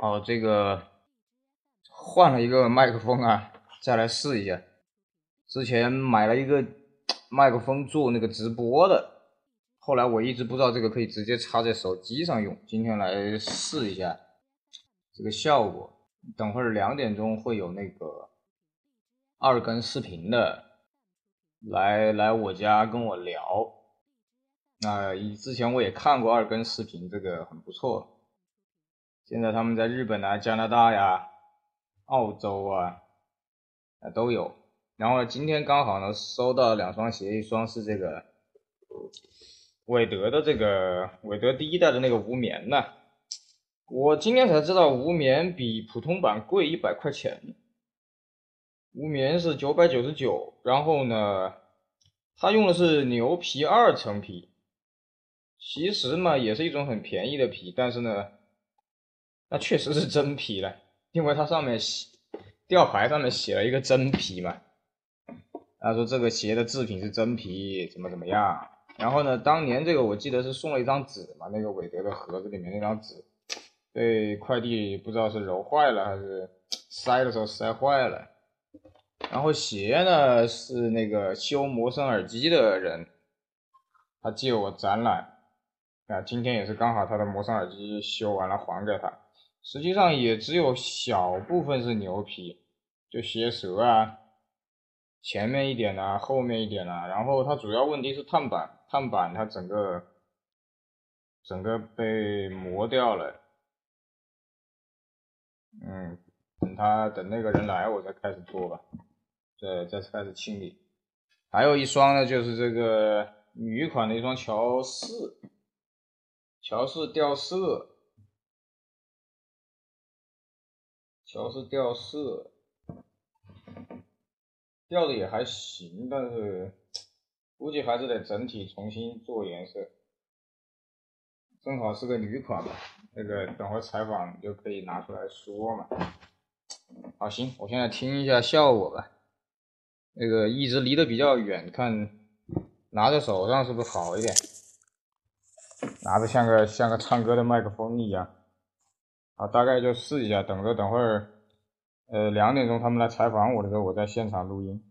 哦，这个换了一个麦克风啊，再来试一下。之前买了一个麦克风做那个直播的，后来我一直不知道这个可以直接插在手机上用。今天来试一下这个效果。等会儿两点钟会有那个二更视频的来来我家跟我聊。那之前我也看过二更视频，这个很不错。现在他们在日本啊、加拿大呀、澳洲啊，啊都有。然后今天刚好呢收到两双鞋，一双是这个韦德的这个韦德第一代的那个无棉的。我今天才知道无棉比普通版贵一百块钱，无棉是九百九十九。然后呢，它用的是牛皮二层皮，其实嘛也是一种很便宜的皮，但是呢。那确实是真皮了，因为它上面写吊牌上面写了一个真皮嘛。他说这个鞋的制品是真皮，怎么怎么样。然后呢，当年这个我记得是送了一张纸嘛，那个韦德的盒子里面那张纸被快递不知道是揉坏了还是塞的时候塞坏了。然后鞋呢是那个修魔声耳机的人，他借我展览啊，今天也是刚好他的魔声耳机修完了还给他。实际上也只有小部分是牛皮，就鞋舌啊，前面一点啊，后面一点啊，然后它主要问题是碳板，碳板它整个整个被磨掉了。嗯，等他等那个人来，我再开始做吧，再再开始清理。还有一双呢，就是这个女款的一双乔四，乔四掉色。乔是掉色，掉的也还行，但是估计还是得整体重新做颜色。正好是个女款嘛，那个等会采访就可以拿出来说嘛。好，行，我现在听一下效果吧。那个一直离得比较远，看拿在手上是不是好一点？拿着像个像个唱歌的麦克风一样。啊，大概就试一下，等着等会儿，呃，两点钟他们来采访我的时候，我在现场录音。